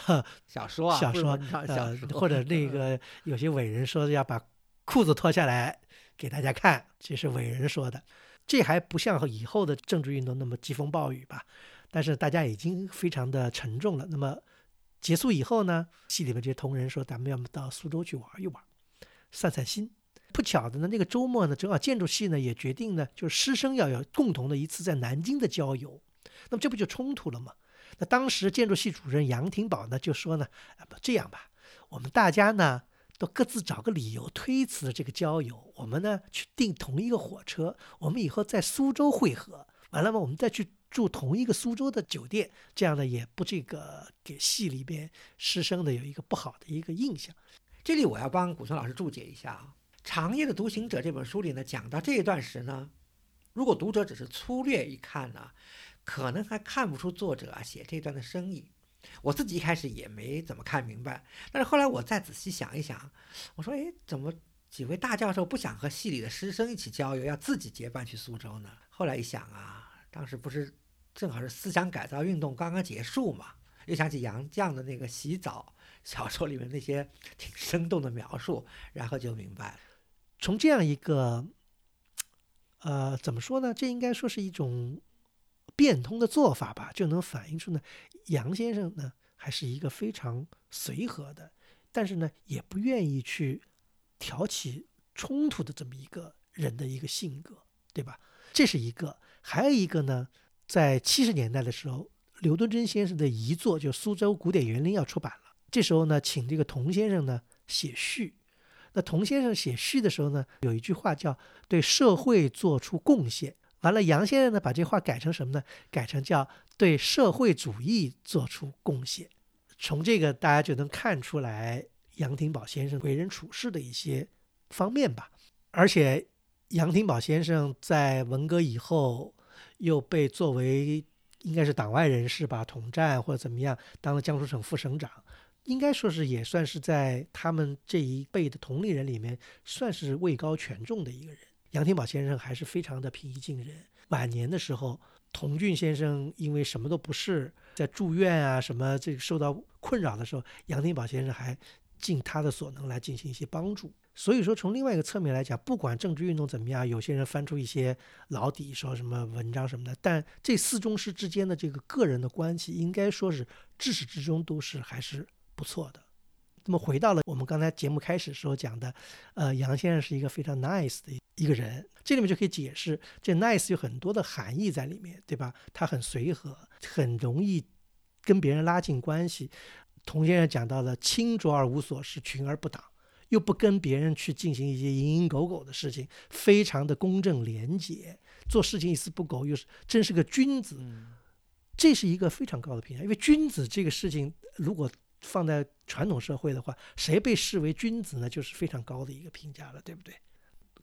小说啊，小说呃，或者那个有些伟人说要把裤子脱下来给大家看，这是伟人说的。这还不像以后的政治运动那么疾风暴雨吧？但是大家已经非常的沉重了。那么。结束以后呢，戏里面这些同仁说：“咱们要么到苏州去玩一玩，散散心。”不巧的呢，那个周末呢，正好建筑系呢也决定呢，就是师生要有共同的一次在南京的郊游。那么这不就冲突了吗？那当时建筑系主任杨廷宝呢就说呢：“啊，不这样吧，我们大家呢都各自找个理由推辞了这个郊游，我们呢去订同一个火车，我们以后在苏州会合，完了嘛，我们再去。”住同一个苏州的酒店，这样呢也不这个给戏里边师生的有一个不好的一个印象。这里我要帮古村老师注解一下啊，《长夜的独行者》这本书里呢讲到这一段时呢，如果读者只是粗略一看呢，可能还看不出作者啊写这段的深意。我自己一开始也没怎么看明白，但是后来我再仔细想一想，我说，哎，怎么几位大教授不想和戏里的师生一起郊游，要自己结伴去苏州呢？后来一想啊。当时不是正好是思想改造运动刚刚结束嘛？又想起杨绛的那个洗澡小说里面那些挺生动的描述，然后就明白了，从这样一个，呃，怎么说呢？这应该说是一种变通的做法吧，就能反映出呢，杨先生呢还是一个非常随和的，但是呢也不愿意去挑起冲突的这么一个人的一个性格，对吧？这是一个。还有一个呢，在七十年代的时候，刘敦桢先生的遗作就《苏州古典园林》要出版了。这时候呢，请这个童先生呢写序。那童先生写序的时候呢，有一句话叫“对社会做出贡献”。完了，杨先生呢把这话改成什么呢？改成叫“对社会主义做出贡献”。从这个大家就能看出来杨廷宝先生为人处事的一些方面吧。而且杨廷宝先生在文革以后。又被作为应该是党外人士吧，统战或者怎么样，当了江苏省副省长，应该说是也算是在他们这一辈的同龄人里面，算是位高权重的一个人。杨廷宝先生还是非常的平易近人。晚年的时候，童俊先生因为什么都不是，在住院啊什么这个受到困扰的时候，杨廷宝先生还尽他的所能来进行一些帮助。所以说，从另外一个侧面来讲，不管政治运动怎么样，有些人翻出一些老底，说什么文章什么的，但这四宗师之间的这个个人的关系，应该说是至始至终都是还是不错的。那么回到了我们刚才节目开始时候讲的，呃，杨先生是一个非常 nice 的一个人，这里面就可以解释这 nice 有很多的含义在里面，对吧？他很随和，很容易跟别人拉近关系。童先生讲到了清浊而无所事，群而不党。又不跟别人去进行一些蝇营狗苟的事情，非常的公正廉洁，做事情一丝不苟，又是真是个君子，这是一个非常高的评价。因为君子这个事情，如果放在传统社会的话，谁被视为君子呢？就是非常高的一个评价了，对不对？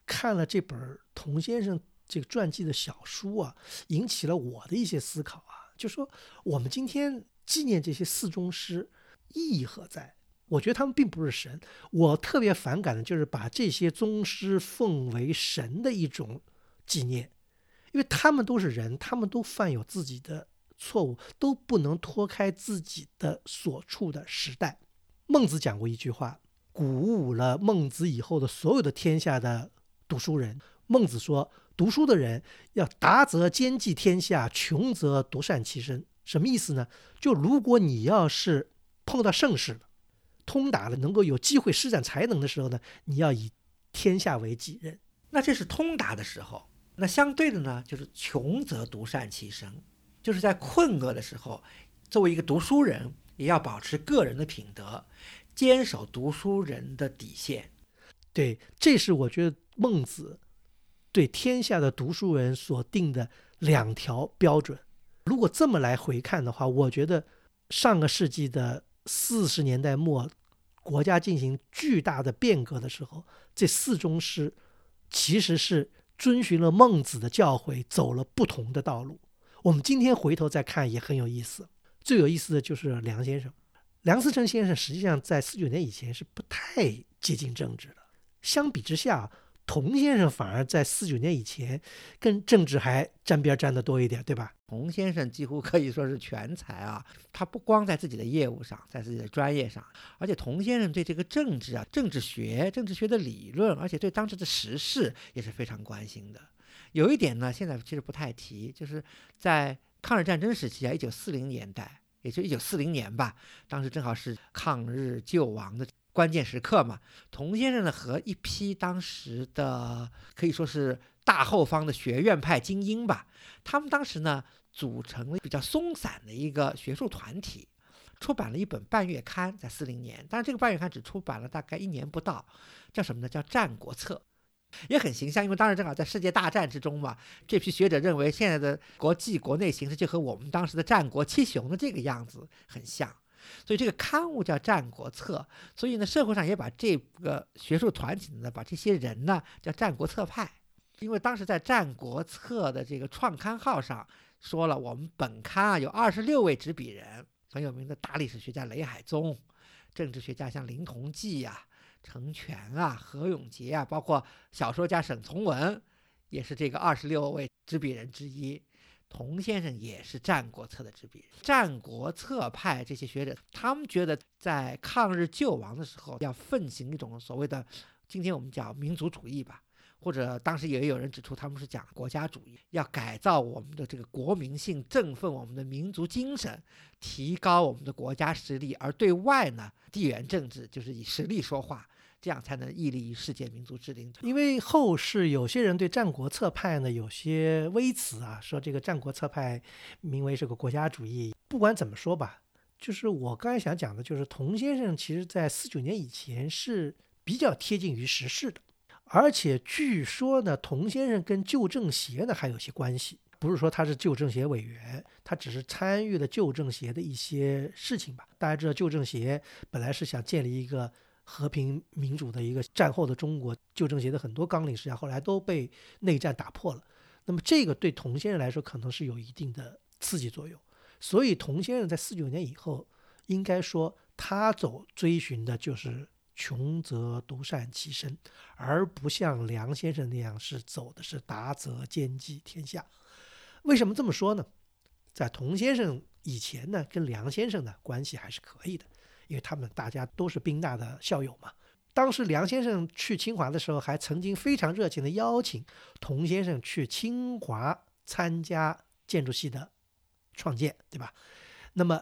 看了这本童先生这个传记的小书啊，引起了我的一些思考啊，就说我们今天纪念这些四宗师，意义何在？我觉得他们并不是神，我特别反感的就是把这些宗师奉为神的一种纪念，因为他们都是人，他们都犯有自己的错误，都不能脱开自己的所处的时代。孟子讲过一句话，鼓舞了孟子以后的所有的天下的读书人。孟子说，读书的人要达则兼济天下，穷则独善其身。什么意思呢？就如果你要是碰到盛世。通达了，能够有机会施展才能的时候呢，你要以天下为己任。那这是通达的时候。那相对的呢，就是穷则独善其身，就是在困厄的时候，作为一个读书人，也要保持个人的品德，坚守读书人的底线。对，这是我觉得孟子对天下的读书人所定的两条标准。如果这么来回看的话，我觉得上个世纪的。四十年代末，国家进行巨大的变革的时候，这四宗师其实是遵循了孟子的教诲，走了不同的道路。我们今天回头再看也很有意思。最有意思的就是梁先生，梁思成先生实际上在四九年以前是不太接近政治的。相比之下，童先生反而在四九年以前跟政治还沾边沾的多一点，对吧？童先生几乎可以说是全才啊，他不光在自己的业务上，在自己的专业上，而且童先生对这个政治啊、政治学、政治学的理论，而且对当时的时事也是非常关心的。有一点呢，现在其实不太提，就是在抗日战争时期啊，一九四零年代，也就一九四零年吧，当时正好是抗日救亡的关键时刻嘛。童先生呢，和一批当时的可以说是大后方的学院派精英吧，他们当时呢。组成了比较松散的一个学术团体，出版了一本半月刊，在四零年，但是这个半月刊只出版了大概一年不到，叫什么呢？叫《战国策》，也很形象，因为当时正好在世界大战之中嘛。这批学者认为，现在的国际国内形势就和我们当时的战国七雄的这个样子很像，所以这个刊物叫《战国策》，所以呢，社会上也把这个学术团体呢，把这些人呢叫战国策派，因为当时在《战国策》的这个创刊号上。说了，我们本刊啊有二十六位执笔人，很有名的大历史学家雷海宗，政治学家像林同济呀、程泉啊、何永杰啊，包括小说家沈从文，也是这个二十六位执笔人之一。童先生也是《战国策》的执笔人，《战国策》派这些学者，他们觉得在抗日救亡的时候，要奉行一种所谓的，今天我们叫民族主义吧。或者当时也有人指出，他们是讲国家主义，要改造我们的这个国民性，振奋我们的民族精神，提高我们的国家实力。而对外呢，地缘政治就是以实力说话，这样才能屹立于世界民族之林。因为后世有些人对战国策派呢有些微词啊，说这个战国策派名为是个国家主义。不管怎么说吧，就是我刚才想讲的，就是童先生其实在四九年以前是比较贴近于时事的。而且据说呢，童先生跟旧政协呢还有些关系，不是说他是旧政协委员，他只是参与了旧政协的一些事情吧。大家知道，旧政协本来是想建立一个和平民主的一个战后的中国，旧政协的很多纲领实际上后来都被内战打破了。那么这个对童先生来说可能是有一定的刺激作用，所以童先生在四九年以后，应该说他走追寻的就是。穷则独善其身，而不像梁先生那样是走的是达则兼济天下。为什么这么说呢？在童先生以前呢，跟梁先生的关系还是可以的，因为他们大家都是宾大的校友嘛。当时梁先生去清华的时候，还曾经非常热情的邀请童先生去清华参加建筑系的创建，对吧？那么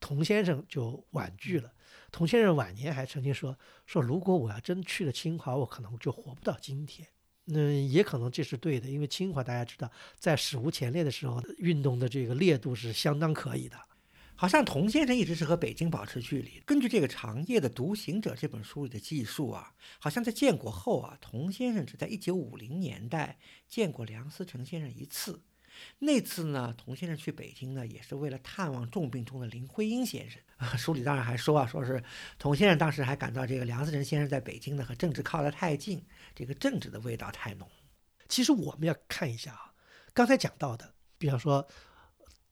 童先生就婉拒了。童先生晚年还曾经说：“说如果我要真去了清华，我可能就活不到今天。”那也可能这是对的，因为清华大家知道，在史无前例的时候，运动的这个烈度是相当可以的。好像童先生一直是和北京保持距离。根据这个《长夜的独行者》这本书里的记述啊，好像在建国后啊，童先生只在1950年代见过梁思成先生一次。那次呢，童先生去北京呢，也是为了探望重病中的林徽因先生。书里当然还说啊，说是童先生当时还感到这个梁思成先生在北京呢和政治靠得太近，这个政治的味道太浓。其实我们要看一下啊，刚才讲到的，比方说《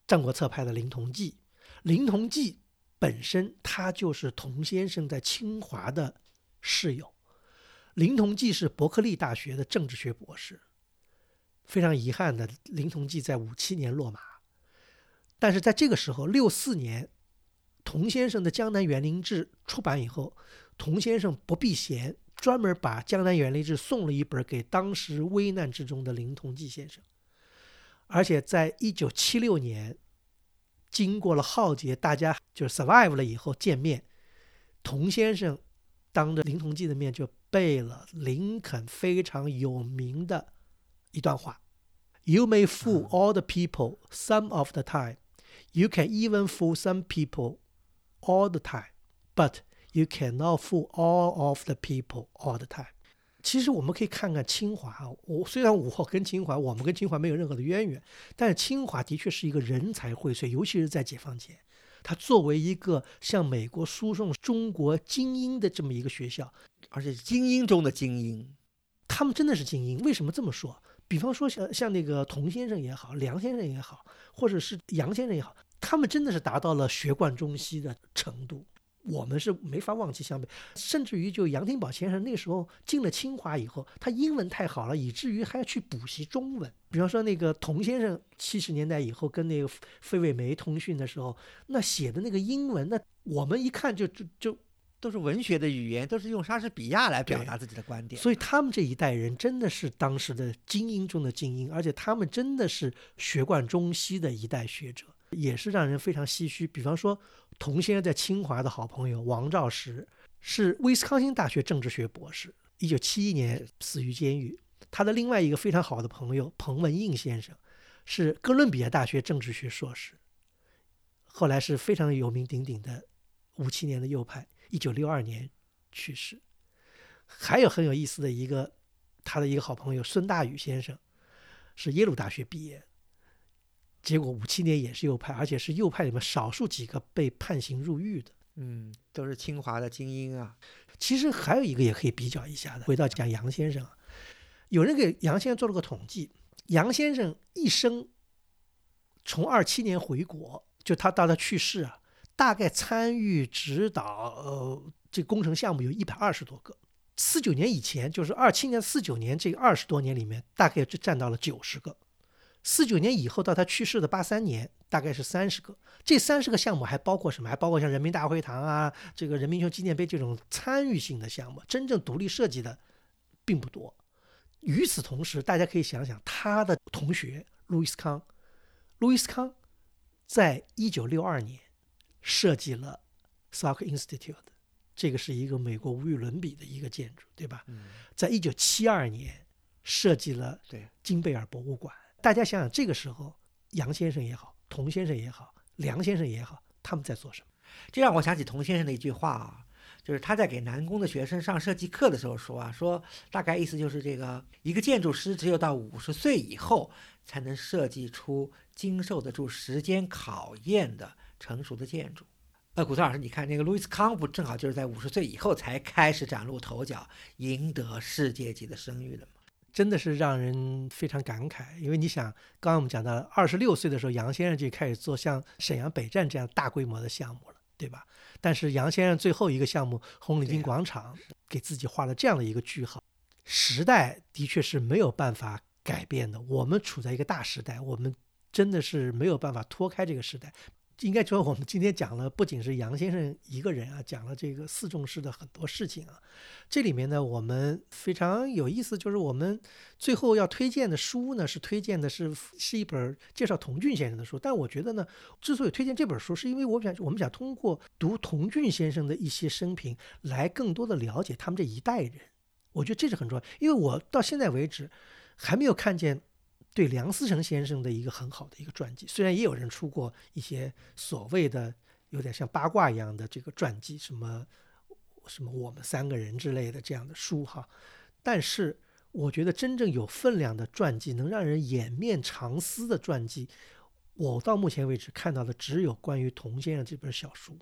战国策》派的林同济。林同济本身他就是童先生在清华的室友。林同济是伯克利大学的政治学博士。非常遗憾的，林同济在五七年落马。但是在这个时候，六四年，童先生的《江南园林志》出版以后，童先生不避嫌，专门把《江南园林志》送了一本给当时危难之中的林同济先生。而且在一九七六年。经过了浩劫，大家就 survive 了以后见面，童先生当着林同济的面就背了林肯非常有名的一段话：“You may fool all the people some of the time, you can even fool some people all the time, but you cannot fool all of the people all the time。”其实我们可以看看清华啊，我虽然我跟清华，我们跟清华没有任何的渊源，但是清华的确是一个人才荟萃，尤其是在解放前，它作为一个向美国输送中国精英的这么一个学校，而且精英中的精英，他们真的是精英。为什么这么说？比方说像像那个童先生也好，梁先生也好，或者是杨先生也好，他们真的是达到了学贯中西的程度。我们是没法忘记湘北，甚至于就杨廷宝先生那时候进了清华以后，他英文太好了，以至于还要去补习中文。比方说那个童先生七十年代以后跟那个费慰梅通讯的时候，那写的那个英文，那我们一看就就就都是文学的语言，都是用莎士比亚来表达自己的观点。所以他们这一代人真的是当时的精英中的精英，而且他们真的是学贯中西的一代学者。也是让人非常唏嘘。比方说，童先生在清华的好朋友王兆石是威斯康星大学政治学博士，一九七一年死于监狱。他的另外一个非常好的朋友彭文应先生是哥伦比亚大学政治学硕士，后来是非常有名鼎鼎的五七年的右派，一九六二年去世。还有很有意思的一个，他的一个好朋友孙大宇先生是耶鲁大学毕业。结果五七年也是右派，而且是右派里面少数几个被判刑入狱的。嗯，都是清华的精英啊。其实还有一个也可以比较一下的。回到讲杨先生，有人给杨先生做了个统计，杨先生一生从二七年回国，就他到他去世啊，大概参与指导呃这工程项目有一百二十多个。四九年以前，就是二七年、四九年这二十多年里面，大概就占到了九十个。四九年以后到他去世的八三年，大概是三十个。这三十个项目还包括什么？还包括像人民大会堂啊，这个人民英雄纪念碑这种参与性的项目，真正独立设计的并不多。与此同时，大家可以想想他的同学路易斯康，路易斯康在一九六二年设计了 Salk Institute，这个是一个美国无与伦比的一个建筑，对吧？在一九七二年设计了金贝尔博物馆。大家想想，这个时候，杨先生也好，童先生也好，梁先生也好，他们在做什么？这让我想起童先生的一句话啊，就是他在给南工的学生上设计课的时候说啊，说大概意思就是这个一个建筑师只有到五十岁以后，才能设计出经受得住时间考验的成熟的建筑。呃，古村老师，你看那个路易斯康不正好就是在五十岁以后才开始崭露头角，赢得世界级的声誉的吗？真的是让人非常感慨，因为你想，刚刚我们讲到，二十六岁的时候，杨先生就开始做像沈阳北站这样大规模的项目了，对吧？但是杨先生最后一个项目红领巾广场，给自己画了这样的一个句号。时代的确是没有办法改变的，我们处在一个大时代，我们真的是没有办法脱开这个时代。应该说，我们今天讲了不仅是杨先生一个人啊，讲了这个四重师的很多事情啊。这里面呢，我们非常有意思，就是我们最后要推荐的书呢，是推荐的是是一本介绍童俊先生的书。但我觉得呢，之所以推荐这本书，是因为我想我们想通过读童俊先生的一些生平，来更多的了解他们这一代人。我觉得这是很重要，因为我到现在为止还没有看见。对梁思成先生的一个很好的一个传记，虽然也有人出过一些所谓的有点像八卦一样的这个传记，什么什么我们三个人之类的这样的书哈，但是我觉得真正有分量的传记，能让人掩面长思的传记，我到目前为止看到的只有关于童先生这本小书，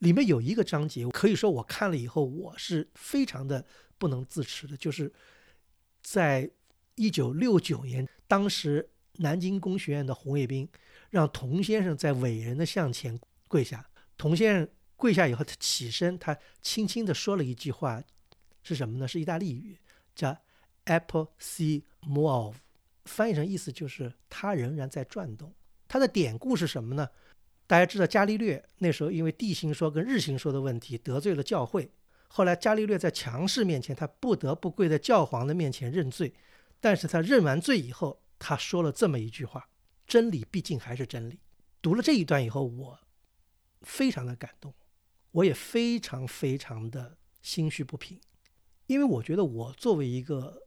里面有一个章节，可以说我看了以后我是非常的不能自持的，就是在一九六九年。当时南京工学院的红卫兵让童先生在伟人的像前跪下，童先生跪下以后，他起身，他轻轻地说了一句话，是什么呢？是意大利语，叫 “Apple si move”，翻译成意思就是“他仍然在转动”。他的典故是什么呢？大家知道伽利略那时候因为地心说跟日心说的问题得罪了教会，后来伽利略在强势面前，他不得不跪在教皇的面前认罪。但是他认完罪以后，他说了这么一句话：“真理毕竟还是真理。”读了这一段以后，我非常的感动，我也非常非常的心绪不平，因为我觉得我作为一个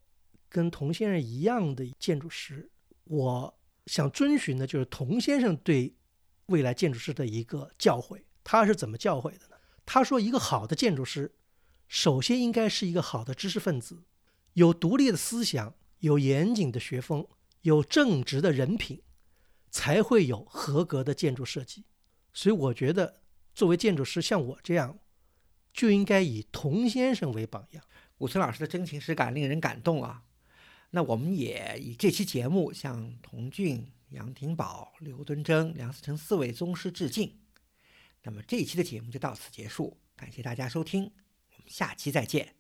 跟童先生一样的建筑师，我想遵循的就是童先生对未来建筑师的一个教诲。他是怎么教诲的呢？他说：“一个好的建筑师，首先应该是一个好的知识分子，有独立的思想。”有严谨的学风，有正直的人品，才会有合格的建筑设计。所以，我觉得作为建筑师，像我这样，就应该以童先生为榜样。古村老师的真情实感令人感动啊！那我们也以这期节目向童俊、杨廷宝、刘敦桢、梁思成四位宗师致敬。那么这一期的节目就到此结束，感谢大家收听，我们下期再见。